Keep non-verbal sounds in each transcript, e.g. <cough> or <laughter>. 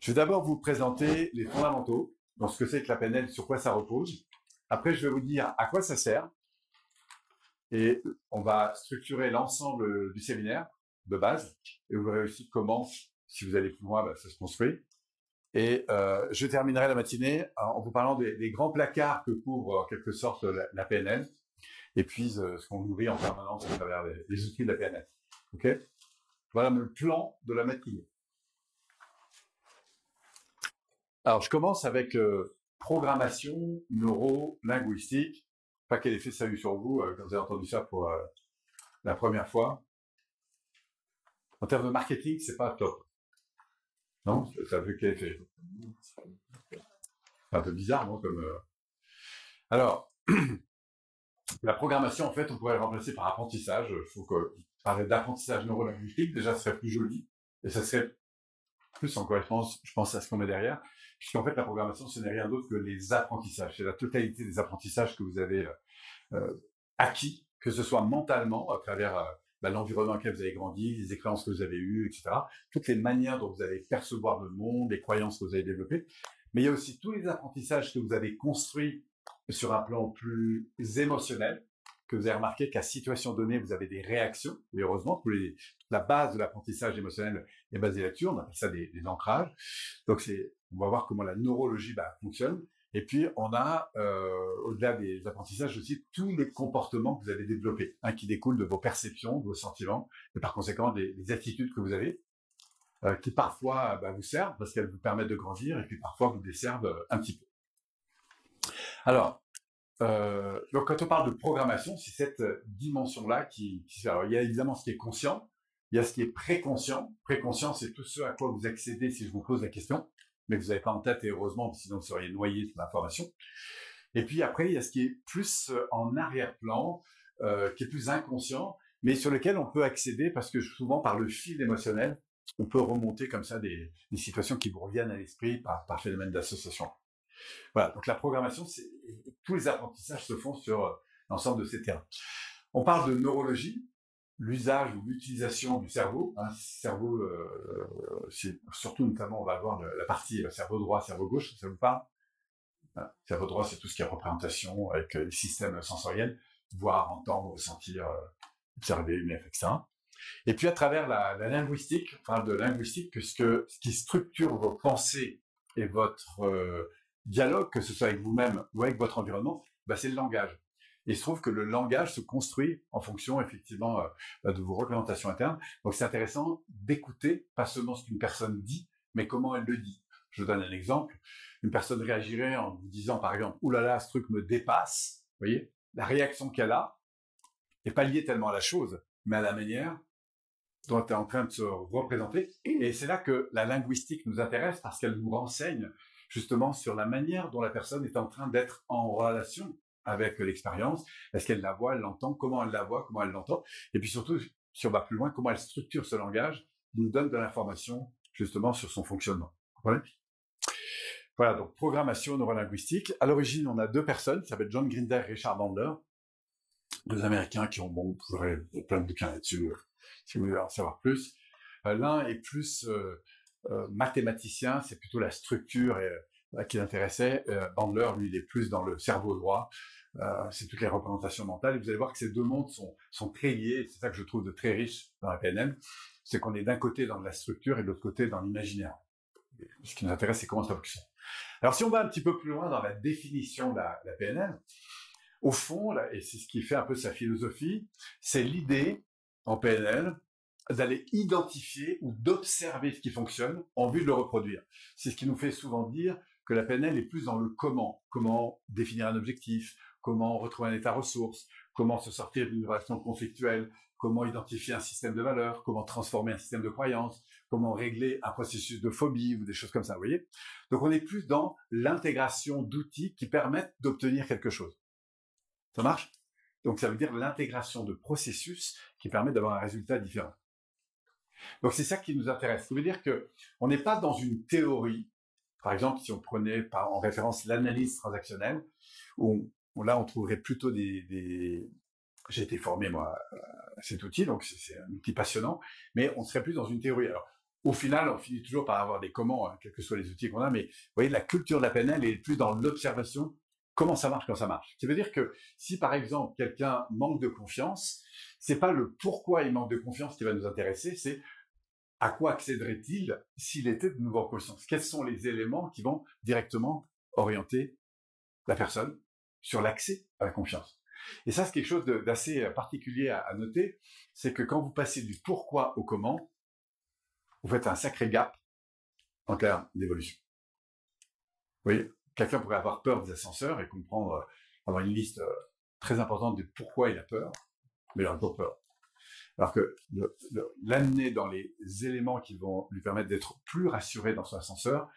Je vais d'abord vous présenter les fondamentaux, donc ce que c'est que la PNL, sur quoi ça repose. Après, je vais vous dire à quoi ça sert. Et on va structurer l'ensemble du séminaire de base. Et vous verrez aussi comment, si vous allez plus loin, bah, ça se construit. Et euh, je terminerai la matinée en vous parlant des, grands placards que couvre en quelque sorte la, PNL, et puis euh, ce qu'on nourrit en permanence à travers les, outils de la PNL. Ok? Voilà le plan de la matinée. Alors, je commence avec euh, programmation neuro-linguistique. Pas quel effet ça a eu sur vous quand vous avez entendu ça pour la première fois. En termes de marketing, c'est pas top. Non Ça a vu quel effet? Un peu bizarre, non comme, euh, Alors, <clears throat> la programmation, en fait, on pourrait la remplacer par apprentissage. Il faut parler d'apprentissage neurolinguistique, déjà, ce serait plus joli. Et ça serait plus en correspondance, je pense, à ce qu'on met derrière. Puisqu'en fait, la programmation, ce n'est rien d'autre que les apprentissages. C'est la totalité des apprentissages que vous avez euh, euh, acquis, que ce soit mentalement, à travers bah, l'environnement dans lequel vous avez grandi, les expériences que vous avez eues, etc. Toutes les manières dont vous allez percevoir le monde, les croyances que vous avez développées. Mais il y a aussi tous les apprentissages que vous avez construits sur un plan plus émotionnel, que vous avez remarqué qu'à situation donnée, vous avez des réactions. Et heureusement, la base de l'apprentissage émotionnel est basée là-dessus. On appelle ça des, des ancrages. Donc, c'est, on va voir comment la neurologie bah, fonctionne. Et puis, on a, euh, au-delà des apprentissages aussi, tous les comportements que vous avez développés, hein, qui découlent de vos perceptions, de vos sentiments, et par conséquent des, attitudes que vous avez, euh, qui parfois bah, vous servent parce qu'elles vous permettent de grandir, et puis parfois vous desservent euh, un petit peu. Alors, donc quand on parle de programmation, c'est cette dimension-là qui, qui Alors, il y a évidemment ce qui est conscient, il y a ce qui est préconscient. Préconscient, c'est tout ce à quoi vous accédez si je vous pose la question mais vous n'avez pas en tête, et heureusement, sinon vous seriez noyé de l'information. Et puis après, il y a ce qui est plus euh, en arrière-plan, euh, qui est plus inconscient, mais sur lequel on peut accéder parce que souvent, par le fil émotionnel, on peut remonter comme ça des, situations qui vous reviennent à l'esprit par phénomène d'association. Voilà, donc la programmation, tous les apprentissages se font sur euh, l'ensemble de ces terrains. On parle de neurologie, l'usage ou l'utilisation du cerveau. Hein, cerveau, euh, c'est surtout notamment, on va voir la partie euh, cerveau droit, cerveau gauche, ça vous parle? Cerveau droit, c'est tout ce qui est représentation avec euh, les systèmes sensoriels, voir, entendre, sentir, observer, etc. Et puis à travers la, linguistique, on parle de linguistique, puisque ce qui structure vos pensées et votre dialogue, que ce soit avec vous-même ou avec votre environnement, bah, c'est le langage. Et il se trouve que le langage se construit en fonction effectivement euh, bah, de vos représentations internes. Donc c'est intéressant d'écouter pas seulement ce qu'une personne dit, mais comment elle le dit. Je vous donne un exemple. Une personne réagirait en vous disant par exemple « Ouh là là, ce truc me dépasse ». Vous voyez? La réaction qu'elle a n'est pas liée tellement à la chose, mais à la manière dont elle est en train de se représenter. Et c'est là que la linguistique nous intéresse parce qu'elle nous renseigne justement sur la manière dont la personne est en train d'être en relation avec l'expérience. Est-ce qu'elle la voit, elle l'entend, comment elle la voit, comment elle l'entend? Et puis surtout, si on va plus loin, comment elle structure ce langage, nous donne de l'information justement sur son fonctionnement. Voilà, donc programmation neurolinguistique. À l'origine, on a deux personnes, ça s'appellent John Grinder et Richard Bandler, deux Américains qui ont, bon, vous plein de bouquins là-dessus, euh, si vous voulez en savoir plus. Euh, l'un est plus euh, mathématicien, c'est plutôt la structure et qui l'intéressait. Euh, Bandler, lui, il est plus dans le cerveau droit. Euh, c'est toutes les représentations mentales. Et vous allez voir que ces deux mondes sont, sont très liés. C'est ça que je trouve de très riche dans la PNL. C'est qu'on est, d'un côté dans la structure et de l'autre côté dans l'imaginaire. Ce qui nous intéresse, c'est comment ça fonctionne. Alors, si on va un petit peu plus loin dans la définition de la, PNL, au fond, et c'est ce qui fait un peu sa philosophie, c'est l'idée en PNL d'aller identifier ou d'observer ce qui fonctionne en vue de le reproduire. C'est ce qui nous fait souvent dire que la PNL est plus dans le comment. Comment définir un objectif, comment retrouver un état ressource, comment se sortir d'une relation conflictuelle, comment identifier un système de valeurs, comment transformer un système de croyances, comment régler un processus de phobie ou des choses comme ça, vous voyez Donc on est plus dans l'intégration d'outils qui permettent d'obtenir quelque chose. Ça marche? Donc ça veut dire l'intégration de processus qui permet d'avoir un résultat différent. Donc c'est ça qui nous intéresse. Ça veut dire que on n'est pas dans une théorie par exemple, si on prenait en référence l'analyse transactionnelle, où, là on trouverait plutôt des, j'ai été formé moi à cet outil, donc c'est un outil passionnant, mais on serait plus dans une théorie. Alors, au final, on finit toujours par avoir des comment, hein, quels que soient les outils qu'on a, mais vous voyez, la culture de la PNL est plus dans l'observation, comment ça marche quand ça marche. Ça veut dire que si par exemple quelqu'un manque de confiance, c'est pas le pourquoi il manque de confiance qui va nous intéresser, c'est à quoi accéderait-il s'il était de nouveau en conscience Quels sont les éléments qui vont directement orienter la personne sur l'accès à la confiance? Et ça, c'est quelque chose d'assez particulier à, noter, c'est que quand vous passez du pourquoi au comment, vous faites un sacré gap en termes d'évolution. Vous voyez, quelqu'un pourrait avoir peur des ascenseurs et comprendre, euh, avoir une liste euh, très importante de pourquoi il a peur, mais il a pas peur. Alors que l'amener dans les éléments qui vont lui permettre d'être plus rassuré dans son ascenseur,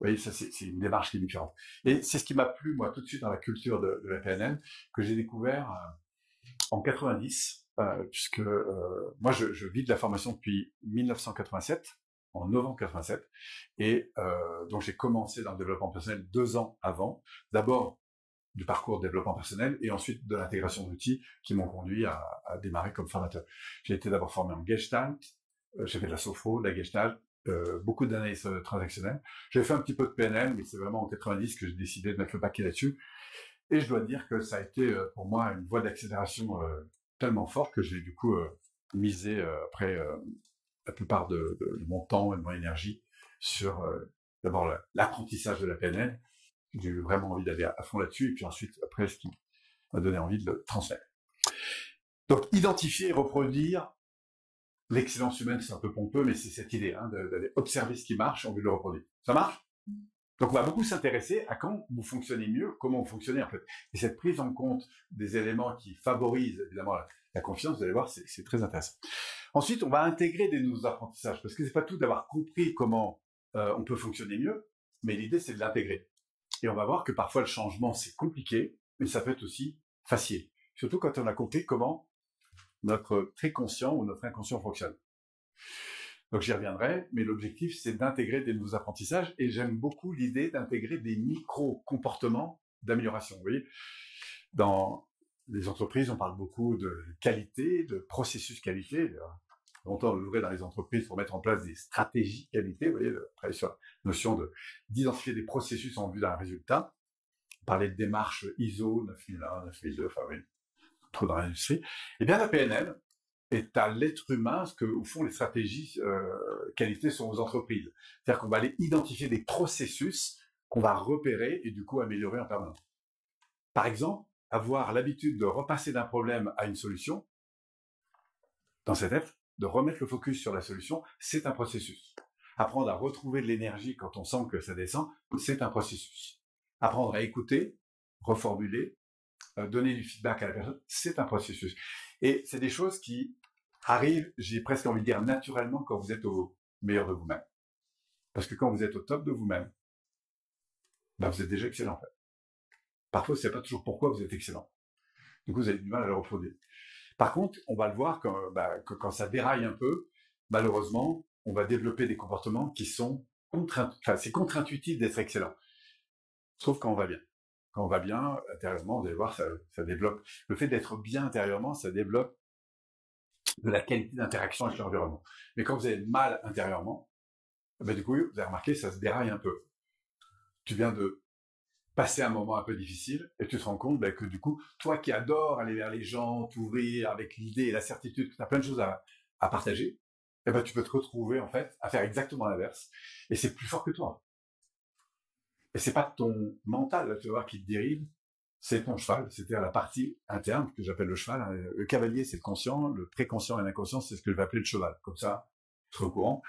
vous voyez, ça c'est une démarche qui est différente. Et c'est ce qui m'a plu, moi, tout de suite dans la culture de, la PNL, que j'ai découvert euh, en 90, euh, puisque euh, moi je, je, vis de la formation depuis 1987, en novembre 87, et donc j'ai commencé dans le développement personnel deux ans avant. D'abord du parcours de développement personnel et ensuite de l'intégration d'outils qui m'ont conduit à, démarrer comme formateur. J'ai été d'abord formé en Gestalt, euh, j'ai fait de la sophro, de la Gestalt, euh, beaucoup d'analyse euh, transactionnelle. J'ai fait un petit peu de PNL, mais c'est vraiment en 90 que j'ai décidé de mettre le paquet là-dessus. Et je dois dire que ça a été pour moi une voie d'accélération tellement forte que j'ai du coup misé après la plupart de, de, mon temps et de mon énergie sur d'abord l'apprentissage de la PNL, j'ai eu vraiment envie d'aller à fond là-dessus, et puis ensuite, après, ce qui m'a donné envie de le transmettre. Donc, identifier et reproduire l'excellence humaine, c'est un peu pompeux, mais c'est cette idée hein, d'aller observer ce qui marche, on veut le reproduire. Ça marche? Donc, on va beaucoup s'intéresser à quand vous fonctionnez mieux, comment vous fonctionnez en fait. Et cette prise en compte des éléments qui favorisent évidemment la, confiance, vous allez voir, c'est très intéressant. Ensuite, on va intégrer des nouveaux apprentissages, parce que c'est pas tout d'avoir compris comment euh, on peut fonctionner mieux, mais l'idée c'est de l'intégrer. Et on va voir que parfois le changement, c'est compliqué, mais ça peut être aussi facile. Surtout quand on a compris comment notre très conscient ou notre inconscient fonctionne. Donc j'y reviendrai, mais l'objectif, c'est d'intégrer des nouveaux apprentissages, et j'aime beaucoup l'idée d'intégrer des micro-comportements d'amélioration. Vous voyez, dans les entreprises, on parle beaucoup de qualité, de processus qualité longtemps œuvré dans les entreprises pour mettre en place des stratégies qualité, vous voyez, travailler sur la notion de, d'identifier des processus en vue d'un résultat. Parler de démarche ISO 9001, 9002, enfin oui, trop dans l'industrie. Eh bien, la PNL est à l'être humain ce que, au fond, les stratégies euh, qualité sont aux entreprises. C'est-à-dire qu'on va aller identifier des processus qu'on va repérer et du coup améliorer en permanence. Par exemple, avoir l'habitude de repasser d'un problème à une solution, dans cette être, de remettre le focus sur la solution, c'est un processus. Apprendre à retrouver de l'énergie quand on sent que ça descend, c'est un processus. Apprendre à écouter, reformuler, euh, donner du feedback à la personne, c'est un processus. Et c'est des choses qui arrivent, j'ai presque envie de dire naturellement quand vous êtes au meilleur de vous-même. Parce que quand vous êtes au top de vous-même, bah vous êtes déjà excellent en fait. Parfois, c'est pas toujours pourquoi vous êtes excellent. Du coup, vous avez du mal à le reproduire. Par contre, on va le voir bah, que quand ça déraille un peu, malheureusement, on va développer des comportements qui sont contre, enfin, c'est contre-intuitif d'être excellent. Sauf quand on va bien. Quand on va bien, intérieurement, vous allez voir, ça, développe. Le fait d'être bien intérieurement, ça développe de la qualité d'interaction avec l'environnement. Mais quand vous avez mal intérieurement, ben du coup, vous avez remarqué, ça se déraille un peu. Tu viens de passer un moment un peu difficile et tu te rends compte bah, que du coup, toi qui adores aller vers les gens, t'ouvrir avec l'idée et la certitude que tu as plein de choses à, partager, eh ben, tu peux te retrouver en fait à faire exactement l'inverse. Et c'est plus fort que toi. Et c'est pas ton mental, tu vois, qui te dérive, c'est ton cheval, c'est-à-dire la partie interne que j'appelle le cheval. Hein. Le cavalier, c'est le conscient, le préconscient et l'inconscient, c'est ce que je vais appeler le cheval. Comme ça, tu au courant.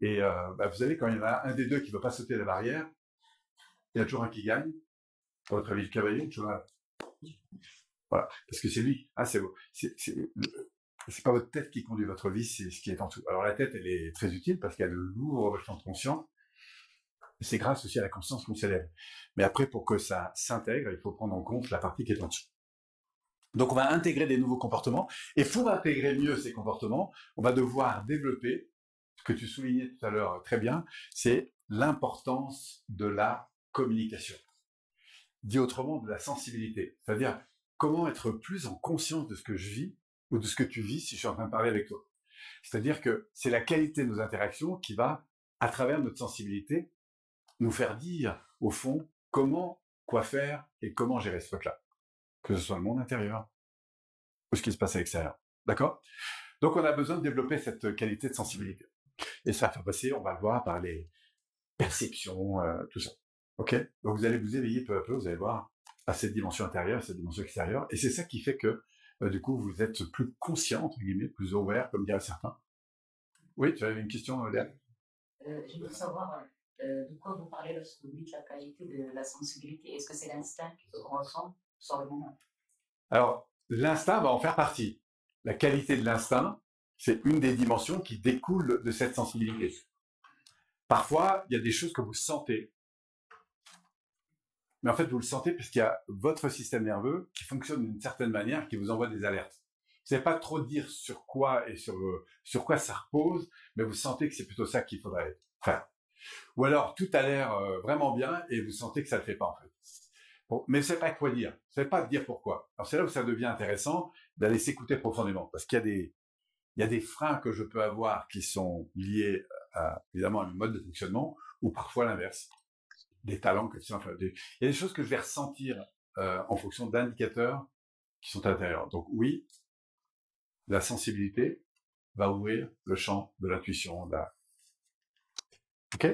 Et euh, bah, vous savez, quand il y en a un des deux qui ne veut pas sauter la barrière, il y a toujours un qui gagne. Dans votre avis, le cavalier, tu vois. Voilà. Parce que c'est lui. Ah, c'est c'est pas votre tête qui conduit votre vie, c'est ce qui est en dessous. Alors la tête, elle est très utile parce qu'elle a de lourds champ conscient. C'est grâce aussi à la conscience qu'on s'élève. Mais après, pour que ça s'intègre, il faut prendre en compte la partie qui est en dessous. Donc on va intégrer des nouveaux comportements. Et pour intégrer mieux ces comportements, on va devoir développer, ce que tu soulignais tout à l'heure très bien, c'est l'importance de la communication. Dit autrement, de la sensibilité. C'est-à-dire, comment être plus en conscience de ce que je vis ou de ce que tu vis si je suis en train de parler avec toi. C'est-à-dire que c'est la qualité de nos interactions qui va, à travers notre sensibilité, nous faire dire, au fond, comment, quoi faire et comment gérer ce truc-là. Que ce soit le monde intérieur ou ce qui se passe à l'extérieur. D'accord? Donc on a besoin de développer cette qualité de sensibilité. Et ça va passer, on va le voir, par les perceptions, euh, tout ça. Ok Donc vous allez vous éveiller peu à peu, vous allez voir, à cette dimension intérieure, à cette dimension extérieure. Et c'est ça qui fait que, euh, du coup, vous êtes plus conscient, entre guillemets, plus ouvert, comme diraient certains. Oui, tu avais une question, Léa? Euh, Je veux savoir de quoi vous parlez lorsque vous dites la qualité de la sensibilité. Est-ce que c'est l'instinct qu'on ressent sur le moment? Alors, l'instinct va en faire partie. La qualité de l'instinct, c'est une des dimensions qui découle de cette sensibilité. Parfois, il y a des choses que vous sentez. Mais en fait, vous le sentez parce qu'il y a votre système nerveux qui fonctionne d'une certaine manière, qui vous envoie des alertes. Vous savez pas trop dire sur quoi et sur, sur quoi ça repose, mais vous sentez que c'est plutôt ça qu'il faudrait faire. Ou alors, tout a l'air euh, vraiment bien et vous sentez que ça ne le fait pas en fait. Bon, mais c'est pas quoi dire. Vous savez pas dire pourquoi. Alors c'est là où ça devient intéressant d'aller s'écouter profondément, parce qu'il y a des y a des freins que je peux avoir qui sont liés évidemment à un mode de fonctionnement, ou parfois l'inverse. Des talents que enfin, il y a des choses que je vais ressentir euh, en fonction d'indicateurs qui sont à l'intérieur. Donc oui, la sensibilité va ouvrir le champ de l'intuition. Ok?